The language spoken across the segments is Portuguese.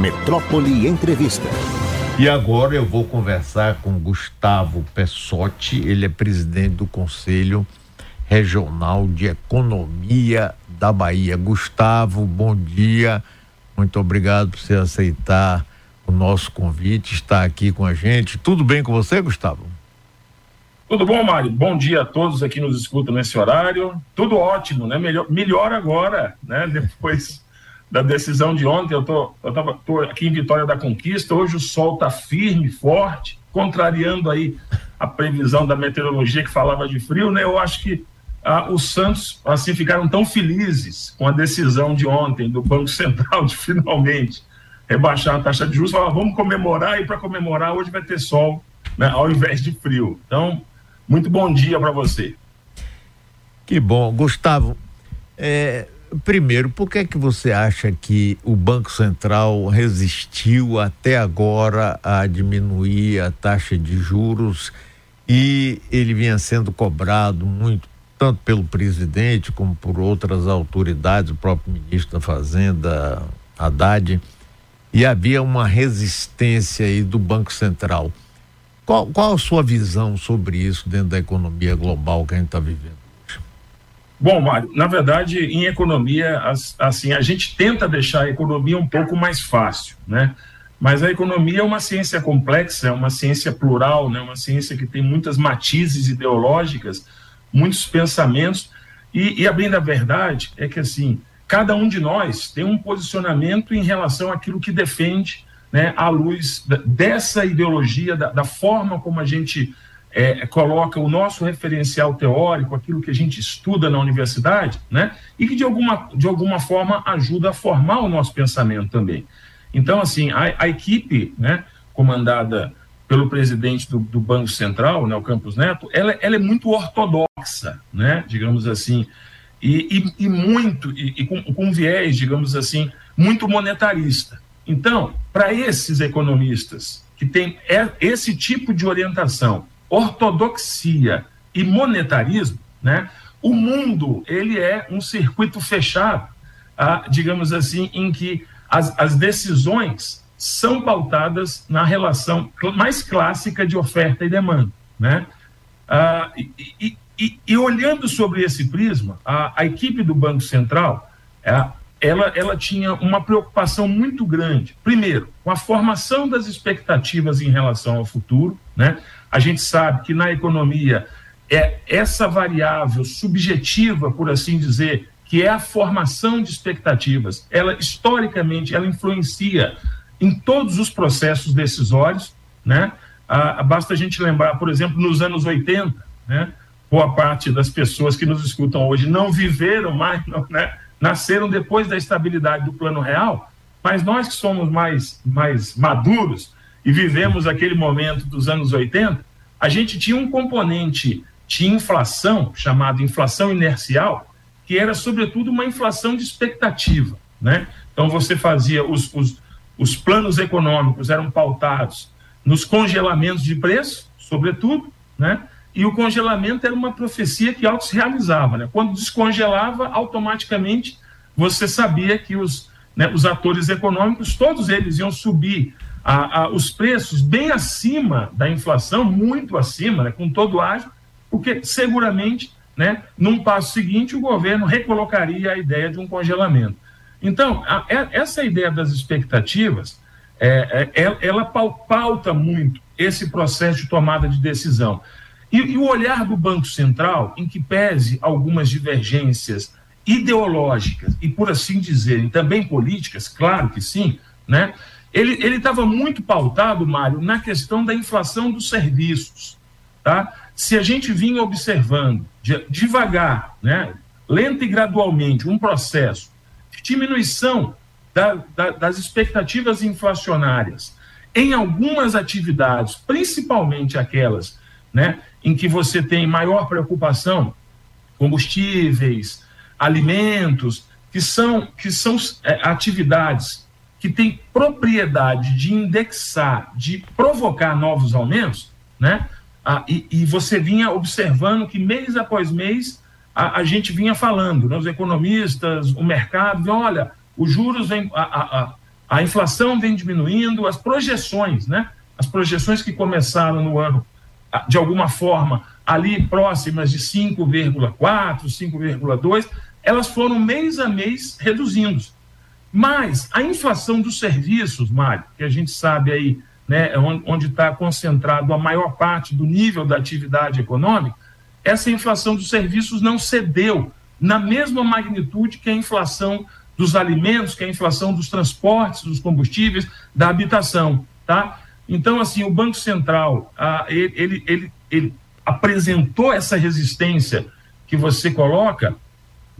Metrópole Entrevista. E agora eu vou conversar com Gustavo Pessotti, ele é presidente do Conselho Regional de Economia da Bahia. Gustavo, bom dia. Muito obrigado por você aceitar o nosso convite, estar aqui com a gente. Tudo bem com você, Gustavo? Tudo bom, Mário? Bom dia a todos aqui nos escutam nesse horário. Tudo ótimo, né? Melhor, melhor agora, né? Depois da decisão de ontem, eu tô, tô aqui em Vitória da Conquista. Hoje o sol tá firme, forte, contrariando aí a previsão da meteorologia que falava de frio, né? Eu acho que ah, os Santos assim ficaram tão felizes com a decisão de ontem do Banco Central de finalmente rebaixar a taxa de juros, falaram, vamos comemorar e para comemorar hoje vai ter sol, né, ao invés de frio. Então, muito bom dia para você. Que bom, Gustavo. É, primeiro, por que é que você acha que o Banco Central resistiu até agora a diminuir a taxa de juros e ele vinha sendo cobrado muito tanto pelo presidente como por outras autoridades, o próprio ministro da Fazenda, Haddad, e havia uma resistência aí do Banco Central. Qual, qual a sua visão sobre isso dentro da economia global que a gente está vivendo? Bom, Mário, na verdade, em economia, assim, a gente tenta deixar a economia um pouco mais fácil, né? Mas a economia é uma ciência complexa, é uma ciência plural, né? Uma ciência que tem muitas matizes ideológicas, muitos pensamentos, e, e a bem da verdade é que, assim, cada um de nós tem um posicionamento em relação àquilo que defende, né, à luz dessa ideologia, da, da forma como a gente é, coloca o nosso referencial teórico, aquilo que a gente estuda na universidade, né, e que de alguma, de alguma forma ajuda a formar o nosso pensamento também. Então, assim, a, a equipe, né, comandada pelo presidente do, do, Banco Central, né, o Campos Neto, ela, ela, é muito ortodoxa, né, digamos assim, e, e, e muito, e, e com, com, viés, digamos assim, muito monetarista. Então, para esses economistas que têm é, esse tipo de orientação, ortodoxia e monetarismo, né, o mundo ele é um circuito fechado, ah, digamos assim, em que as, as decisões são pautadas na relação mais clássica de oferta e demanda, né? Ah, e, e, e, olhando sobre esse prisma, a, a equipe do Banco Central, é, ela, ela tinha uma preocupação muito grande, primeiro, com a formação das expectativas em relação ao futuro, né? A gente sabe que na economia é essa variável subjetiva, por assim dizer, que é a formação de expectativas, ela historicamente ela influencia em todos os processos decisórios, né? Ah, basta a gente lembrar, por exemplo, nos anos 80, né? Boa parte das pessoas que nos escutam hoje não viveram mais, não, né? Nasceram depois da estabilidade do plano real, mas nós que somos mais, mais maduros e vivemos aquele momento dos anos 80, a gente tinha um componente de inflação, chamado inflação inercial, que era, sobretudo, uma inflação de expectativa, né? Então, você fazia os, os os planos econômicos eram pautados nos congelamentos de preço, sobretudo, né? E o congelamento era uma profecia que auto se realizava, né? Quando descongelava, automaticamente você sabia que os, né, os atores econômicos, todos eles iam subir a, a, os preços bem acima da inflação, muito acima, né, com todo ágio, porque seguramente, né, num passo seguinte, o governo recolocaria a ideia de um congelamento. Então, a, é, essa ideia das expectativas, é, é ela pauta muito esse processo de tomada de decisão. E, e, o olhar do Banco Central, em que pese algumas divergências ideológicas e, por assim dizer, também políticas, claro que sim, né? ele estava muito pautado, Mário, na questão da inflação dos serviços. Tá? Se a gente vinha observando de, devagar, né, lenta e gradualmente, um processo diminuição da, da, das expectativas inflacionárias em algumas atividades, principalmente aquelas né, em que você tem maior preocupação, combustíveis, alimentos, que são, que são é, atividades que têm propriedade de indexar, de provocar novos aumentos, né? Ah, e, e, você vinha observando que mês após mês a, a gente vinha falando, né, os economistas, o mercado, olha, os juros vem, a, a, a inflação vem diminuindo, as projeções, né? As projeções que começaram no ano, de alguma forma, ali próximas de 5,4, 5,2, elas foram mês a mês reduzindo. Mas a inflação dos serviços, Mário, que a gente sabe aí, né, onde está concentrado a maior parte do nível da atividade econômica, essa inflação dos serviços não cedeu na mesma magnitude que a inflação dos alimentos, que a inflação dos transportes, dos combustíveis, da habitação, tá? Então, assim, o Banco Central, ah, ele, ele, ele, ele apresentou essa resistência que você coloca,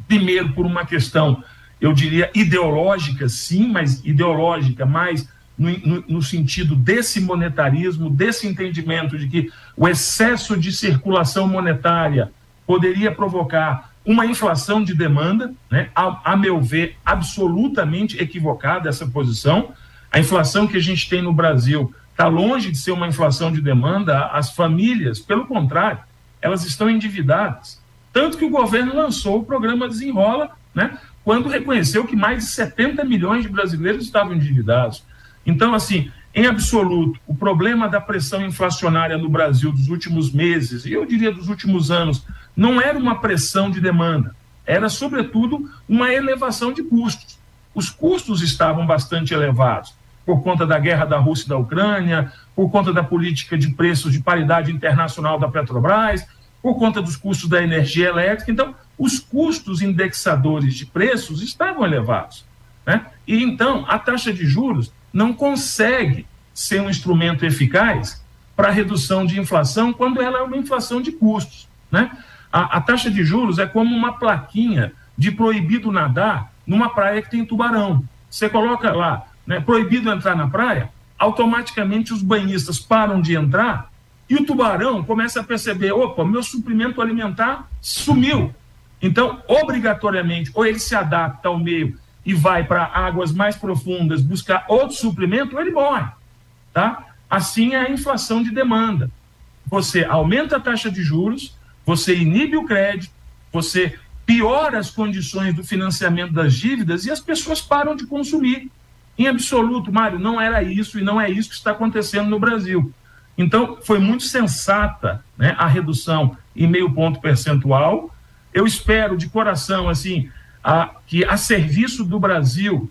primeiro por uma questão, eu diria, ideológica, sim, mas ideológica mais no, no, no, sentido desse monetarismo, desse entendimento de que o excesso de circulação monetária poderia provocar uma inflação de demanda, né? a, a meu ver, absolutamente equivocada essa posição. A inflação que a gente tem no Brasil está longe de ser uma inflação de demanda. As famílias, pelo contrário, elas estão endividadas. Tanto que o governo lançou o programa Desenrola, né? quando reconheceu que mais de 70 milhões de brasileiros estavam endividados. Então, assim, em absoluto, o problema da pressão inflacionária no Brasil dos últimos meses, e eu diria dos últimos anos, não era uma pressão de demanda, era, sobretudo, uma elevação de custos. Os custos estavam bastante elevados, por conta da guerra da Rússia e da Ucrânia, por conta da política de preços de paridade internacional da Petrobras, por conta dos custos da energia elétrica. Então, os custos indexadores de preços estavam elevados. Né? E então, a taxa de juros não consegue ser um instrumento eficaz para redução de inflação quando ela é uma inflação de custos. Né? A, a, taxa de juros é como uma plaquinha de proibido nadar numa praia que tem tubarão. Você coloca lá, né, proibido entrar na praia, automaticamente os banhistas param de entrar e o tubarão começa a perceber: opa, meu suprimento alimentar sumiu. Então, obrigatoriamente, ou ele se adapta ao meio e vai para águas mais profundas buscar outro suprimento, ele morre. Tá? Assim é a inflação de demanda. Você aumenta a taxa de juros, você inibe o crédito, você piora as condições do financiamento das dívidas e as pessoas param de consumir. Em absoluto, Mário, não era isso e não é isso que está acontecendo no Brasil. Então, foi muito sensata né, a redução em meio ponto percentual. Eu espero de coração, assim, a, que a serviço do Brasil,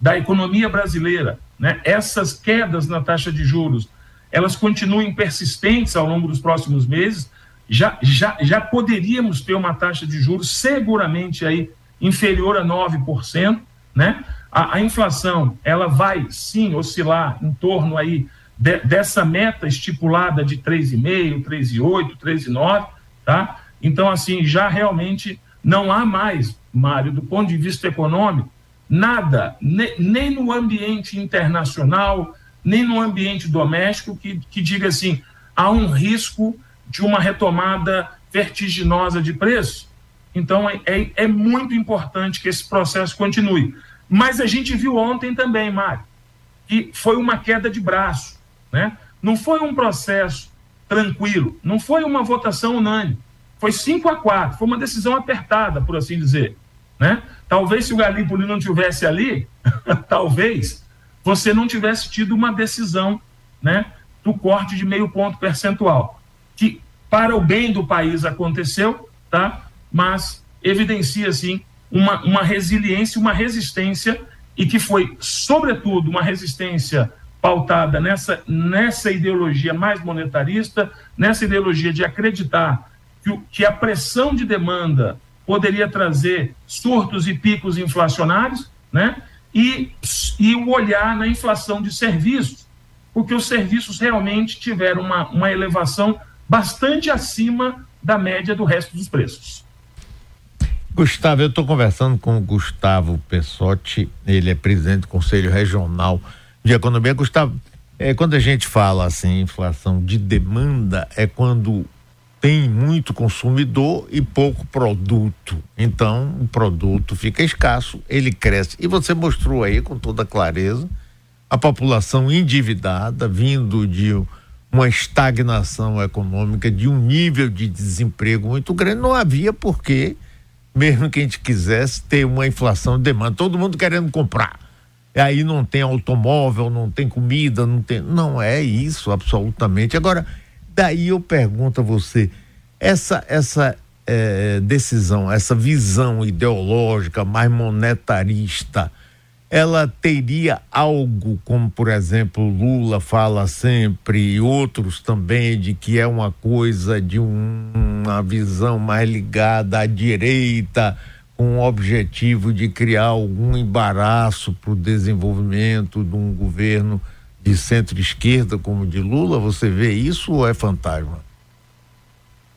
da economia brasileira, né, essas quedas na taxa de juros, elas continuem persistentes ao longo dos próximos meses, já, já, já poderíamos ter uma taxa de juros seguramente aí inferior a 9%, né? A, a inflação, ela vai sim oscilar em torno aí de, dessa meta estipulada de 3,5, 3,8, 3,9, tá? Então, assim, já realmente não há mais, Mário, do ponto de vista econômico, nada, ne, nem no ambiente internacional, nem no ambiente doméstico, que, que diga assim: há um risco de uma retomada vertiginosa de preço. Então, é, é, é muito importante que esse processo continue. Mas a gente viu ontem também, Mário, que foi uma queda de braço. Né? Não foi um processo tranquilo, não foi uma votação unânime. Foi 5 a 4, foi uma decisão apertada, por assim dizer. Né? Talvez se o Galípoli não tivesse ali, talvez você não tivesse tido uma decisão né, do corte de meio ponto percentual, que para o bem do país aconteceu, tá? mas evidencia, sim, uma, uma resiliência, uma resistência, e que foi, sobretudo, uma resistência pautada nessa, nessa ideologia mais monetarista, nessa ideologia de acreditar que, que a pressão de demanda poderia trazer surtos e picos inflacionários, né? E, e o olhar na inflação de serviços, porque os serviços realmente tiveram uma, uma elevação bastante acima da média do resto dos preços. Gustavo, eu estou conversando com o Gustavo Pessotti, ele é presidente do Conselho Regional de Economia. Gustavo, é, quando a gente fala assim, inflação de demanda, é quando tem muito consumidor e pouco produto. Então, o produto fica escasso, ele cresce. E você mostrou aí com toda clareza a população endividada, vindo de uma estagnação econômica, de um nível de desemprego muito grande. Não havia porquê, mesmo que a gente quisesse, ter uma inflação de demanda. Todo mundo querendo comprar. aí não tem automóvel, não tem comida, não tem. Não é isso, absolutamente. Agora, daí eu pergunto a você, essa, essa é, decisão, essa visão ideológica mais monetarista, ela teria algo, como por exemplo Lula fala sempre, e outros também, de que é uma coisa de um, uma visão mais ligada à direita, com o objetivo de criar algum embaraço para o desenvolvimento de um governo de centro-esquerda como de Lula? Você vê isso ou é fantasma?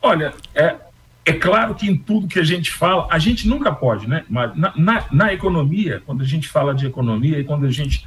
Olha, é, é claro que em tudo que a gente fala, a gente nunca pode, né? Mas na, na, na economia, quando a gente fala de economia e quando a gente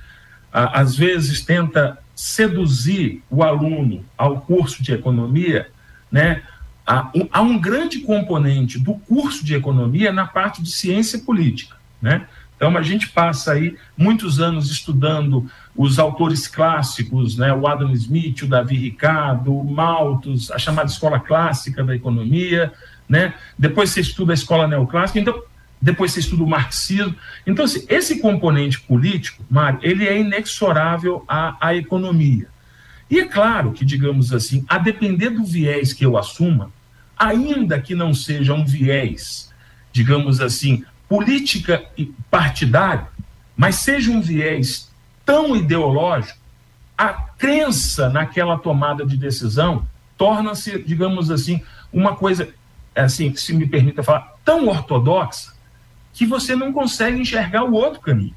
a, às vezes tenta seduzir o aluno ao curso de economia, né? Há um, há um grande componente do curso de economia na parte de ciência política, né? Então a gente passa aí muitos anos estudando os autores clássicos, né, o Adam Smith, o Davi Ricardo, o Malthus, a chamada escola clássica da economia, né? Depois você estuda a escola neoclássica, então depois você estuda o marxismo. Então, assim, esse componente político, Mário, ele é inexorável à, à economia. E é claro que, digamos assim, a depender do viés que eu assuma, ainda que não seja um viés, digamos assim, política e partidário, mas seja um viés tão ideológico, a crença naquela tomada de decisão torna-se, digamos assim, uma coisa assim, se me permita falar, tão ortodoxa que você não consegue enxergar o outro caminho.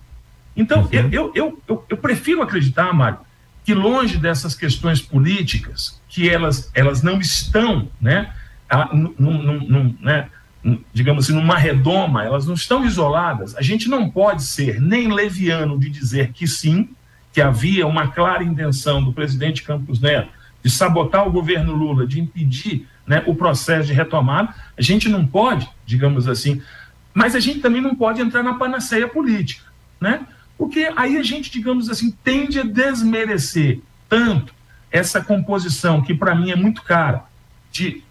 Então, uhum. eu, eu, eu, eu, prefiro acreditar, Mário, que longe dessas questões políticas, que elas, elas não estão, né, num, num, num, né, digamos assim, numa redoma, elas não estão isoladas. A gente não pode ser nem leviano de dizer que sim, que havia uma clara intenção do presidente Campos Neto de sabotar o governo Lula, de impedir né, o processo de retomada. A gente não pode, digamos assim, mas a gente também não pode entrar na panaceia política, né? Porque aí a gente, digamos assim, tende a desmerecer tanto essa composição que para mim é muito cara de,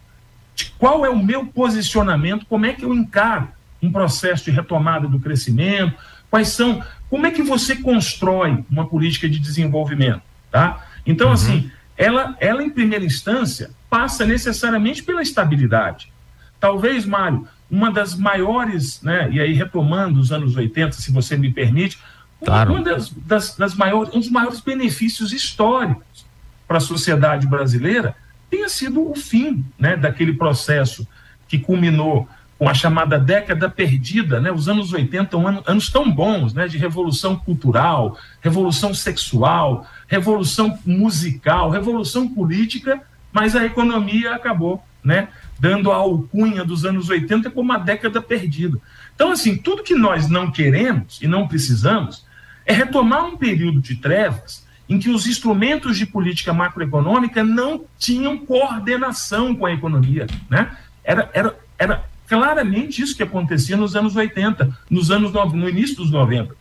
de qual é o meu posicionamento, como é que eu encaro um processo de retomada do crescimento, quais são, como é que você constrói uma política de desenvolvimento, tá? Então, uhum. assim, ela, ela em primeira instância passa necessariamente pela estabilidade. Talvez, Mário, uma das maiores, né, e aí retomando os anos 80, se você me permite, claro. uma das, das, das maiores, um dos maiores benefícios históricos para a sociedade brasileira tenha sido o fim né, daquele processo que culminou com a chamada década perdida, né? Os anos 80, um ano, anos tão bons, né? De revolução cultural, revolução sexual, revolução musical, revolução política, mas a economia acabou, né? Dando a alcunha dos anos 80 como uma década perdida. Então, assim, tudo que nós não queremos e não precisamos é retomar um período de trevas em que os instrumentos de política macroeconômica não tinham coordenação com a economia, né? Era, era, era claramente isso que acontecia nos anos 80, nos anos no início dos 90.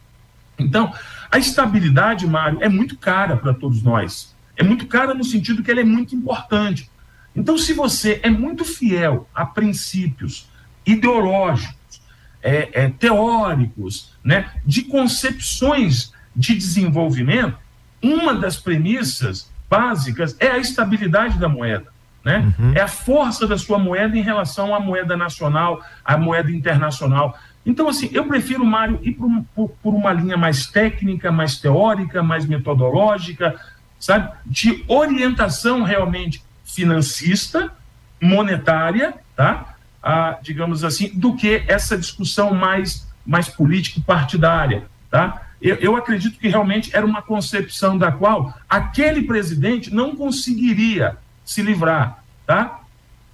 Então, a estabilidade, Mário, é muito cara para todos nós. É muito cara no sentido que ela é muito importante. Então, se você é muito fiel a princípios ideológicos, é, é, teóricos, né, de concepções de desenvolvimento, uma das premissas básicas é a estabilidade da moeda. Né? Uhum. É a força da sua moeda em relação à moeda nacional, à moeda internacional. Então, assim, eu prefiro, Mário, ir por, por, por uma linha mais técnica, mais teórica, mais metodológica, sabe? De orientação realmente financista, monetária, tá? Ah, digamos assim, do que essa discussão mais, mais político-partidária, tá? Eu, eu acredito que realmente era uma concepção da qual aquele presidente não conseguiria se livrar, tá?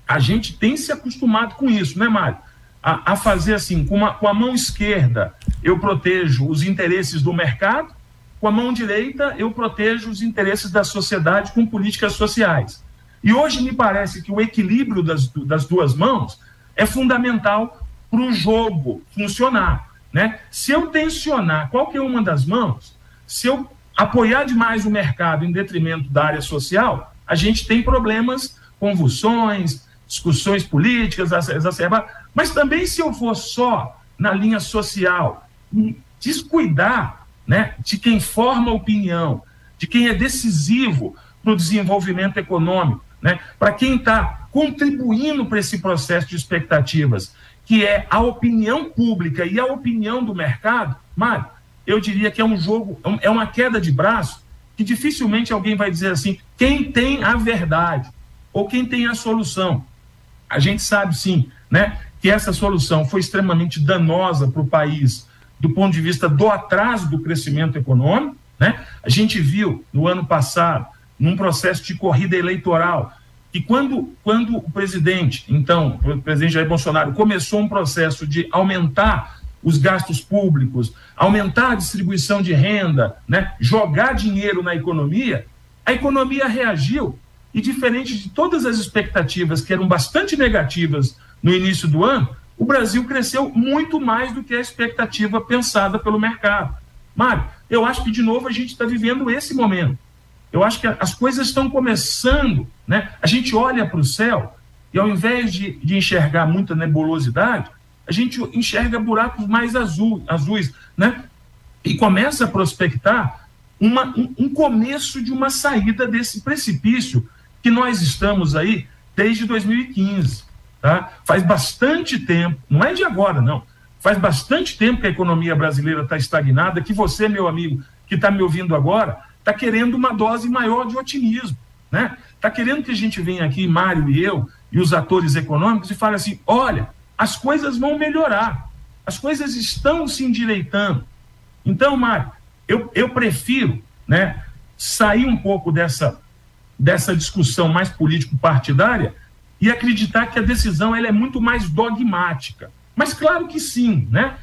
A gente tem se acostumado com isso, né, Mário? A, a fazer assim, com, uma, com a mão esquerda eu protejo os interesses do mercado, com a mão direita eu protejo os interesses da sociedade com políticas sociais. E hoje me parece que o equilíbrio das, das duas mãos é fundamental para o jogo funcionar. Né? Se eu tensionar qualquer uma das mãos, se eu apoiar demais o mercado em detrimento da área social, a gente tem problemas, convulsões, discussões políticas exacerbadas, mas também se eu for só na linha social, descuidar né, de quem forma opinião, de quem é decisivo para o desenvolvimento econômico, né, para quem está contribuindo para esse processo de expectativas, que é a opinião pública e a opinião do mercado, Mário, eu diria que é um jogo, é uma queda de braço que dificilmente alguém vai dizer assim, quem tem a verdade ou quem tem a solução. A gente sabe sim, né, que essa solução foi extremamente danosa para o país do ponto de vista do atraso do crescimento econômico. Né? A gente viu no ano passado, num processo de corrida eleitoral, que quando, quando o presidente, então, o presidente Jair Bolsonaro, começou um processo de aumentar os gastos públicos, aumentar a distribuição de renda, né? jogar dinheiro na economia, a economia reagiu. E diferente de todas as expectativas que eram bastante negativas no início do ano, o Brasil cresceu muito mais do que a expectativa pensada pelo mercado. Mário, eu acho que, de novo, a gente está vivendo esse momento. Eu acho que as coisas estão começando, né? A gente olha para o céu e, ao invés de, de enxergar muita nebulosidade, a gente enxerga buracos mais azul, azuis, né? E começa a prospectar uma, um, um começo de uma saída desse precipício que nós estamos aí desde 2015. Tá? Faz bastante tempo, não é de agora, não. Faz bastante tempo que a economia brasileira está estagnada, que você, meu amigo, que está me ouvindo agora, está querendo uma dose maior de otimismo. Né? Está querendo que a gente venha aqui, Mário e eu, e os atores econômicos, e fale assim: olha, as coisas vão melhorar, as coisas estão se endireitando. Então, Mário, eu, eu prefiro né, sair um pouco dessa, dessa discussão mais político-partidária e acreditar que a decisão ela é muito mais dogmática. Mas claro que sim, né?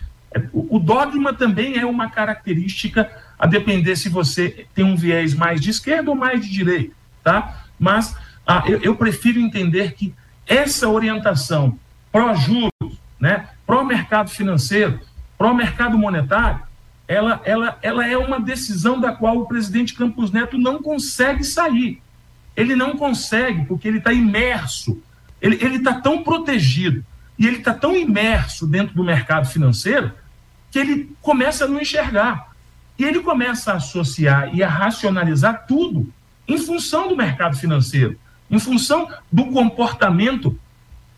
O dogma também é uma característica a depender se você tem um viés mais de esquerda ou mais de direita, tá? Mas ah, eu, eu, prefiro entender que essa orientação pró-juros, né, pró-mercado financeiro, pró-mercado monetário, ela, ela, ela é uma decisão da qual o presidente Campos Neto não consegue sair. Ele não consegue, porque ele está imerso ele está tão protegido e ele está tão imerso dentro do mercado financeiro que ele começa a não enxergar. E ele começa a associar e a racionalizar tudo em função do mercado financeiro, em função do comportamento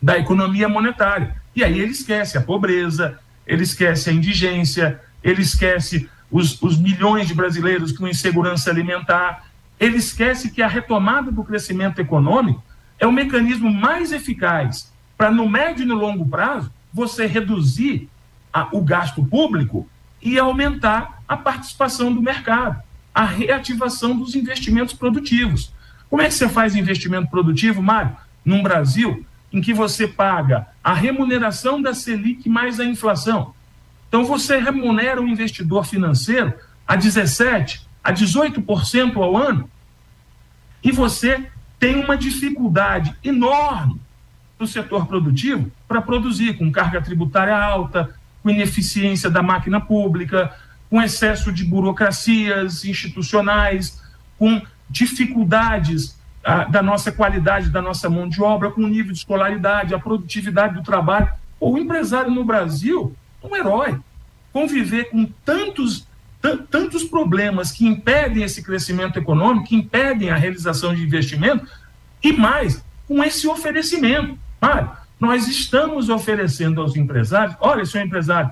da economia monetária. E aí ele esquece a pobreza, ele esquece a indigência, ele esquece os, os milhões de brasileiros com insegurança alimentar, ele esquece que a retomada do crescimento econômico é o mecanismo mais eficaz para, no médio e no longo prazo, você reduzir a, o gasto público e aumentar a participação do mercado, a reativação dos investimentos produtivos. Como é que você faz investimento produtivo, Mário? Num Brasil em que você paga a remuneração da Selic mais a inflação. Então, você remunera o investidor financeiro a 17%, a 18% ao ano, e você tem uma dificuldade enorme do setor produtivo para produzir, com carga tributária alta, com ineficiência da máquina pública, com excesso de burocracias institucionais, com dificuldades ah, da nossa qualidade da nossa mão de obra, com o nível de escolaridade, a produtividade do trabalho. O empresário no Brasil é um herói. Conviver com tantos tantos problemas que impedem esse crescimento econômico, que impedem a realização de investimento, e mais, com esse oferecimento. Mário, nós estamos oferecendo aos empresários, olha, seu empresário,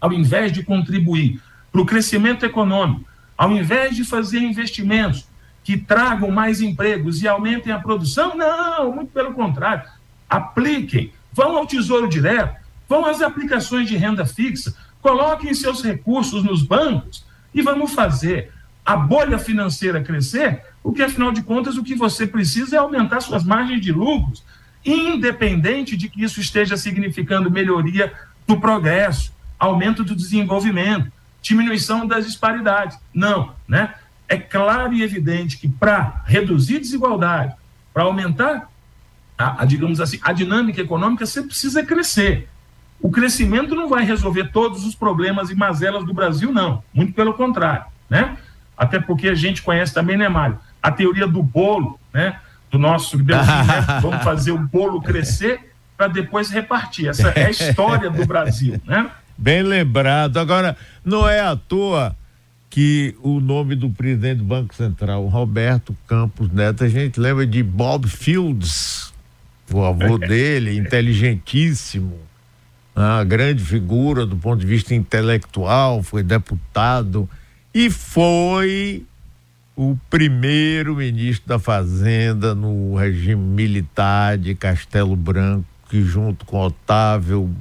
ao invés de contribuir para o crescimento econômico, ao invés de fazer investimentos que tragam mais empregos e aumentem a produção, não, muito pelo contrário, apliquem, vão ao Tesouro Direto, vão às aplicações de renda fixa, Coloquem seus recursos nos bancos e vamos fazer a bolha financeira crescer, porque afinal de contas o que você precisa é aumentar suas margens de lucros, independente de que isso esteja significando melhoria do progresso, aumento do desenvolvimento, diminuição das disparidades. Não, né? É claro e evidente que para reduzir desigualdade, para aumentar a, a, digamos assim, a dinâmica econômica, você precisa crescer. O crescimento não vai resolver todos os problemas e mazelas do Brasil, não. Muito pelo contrário, né? Até porque a gente conhece também, né, Mário? A teoria do bolo, né? Do nosso Deus, né? vamos fazer o bolo crescer para depois repartir. Essa é a história do Brasil, né? Bem lembrado. Agora, não é à toa que o nome do presidente do Banco Central, Roberto Campos Neto, a gente lembra de Bob Fields, o avô dele, inteligentíssimo, uma grande figura do ponto de vista intelectual, foi deputado e foi o primeiro ministro da Fazenda no regime militar de Castelo Branco, que junto com Otávio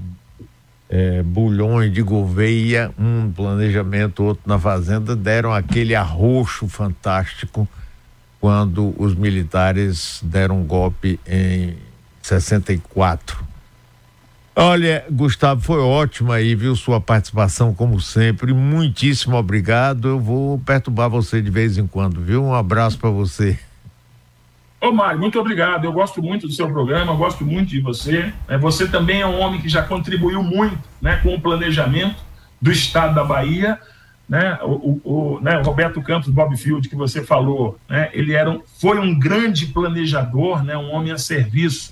é, Bulhões de Gouveia, um planejamento, outro na Fazenda, deram aquele arroxo fantástico quando os militares deram um golpe em 64. Olha, Gustavo, foi ótimo aí, viu, sua participação, como sempre. Muitíssimo obrigado. Eu vou perturbar você de vez em quando, viu? Um abraço para você. Ô, Mário, muito obrigado. Eu gosto muito do seu programa, gosto muito de você. É, você também é um homem que já contribuiu muito né, com o planejamento do estado da Bahia. Né? O, o, o, né, o Roberto Campos Bob Field, que você falou, né? ele era um, foi um grande planejador, né? um homem a serviço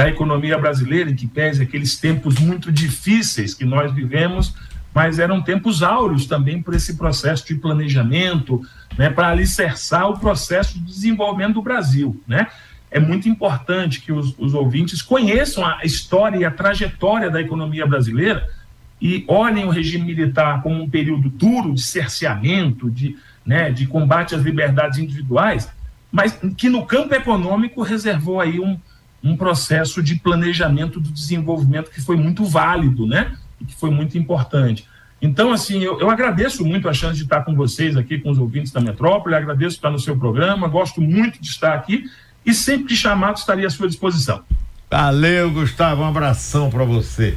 da economia brasileira, em que pese aqueles tempos muito difíceis que nós vivemos, mas eram tempos áureos também por esse processo de planejamento, né, para alicerçar o processo de desenvolvimento do Brasil. Né? É muito importante que os, os ouvintes conheçam a história e a trajetória da economia brasileira e olhem o regime militar como um período duro de cerceamento, de, né, de combate às liberdades individuais, mas que no campo econômico reservou aí um, um processo de planejamento do desenvolvimento que foi muito válido, né? E que foi muito importante. Então, assim, eu, eu, agradeço muito a chance de estar com vocês aqui, com os ouvintes da Metrópole, agradeço estar no seu programa, gosto muito de estar aqui e sempre que chamado estaria à sua disposição. Valeu, Gustavo, um abração para você.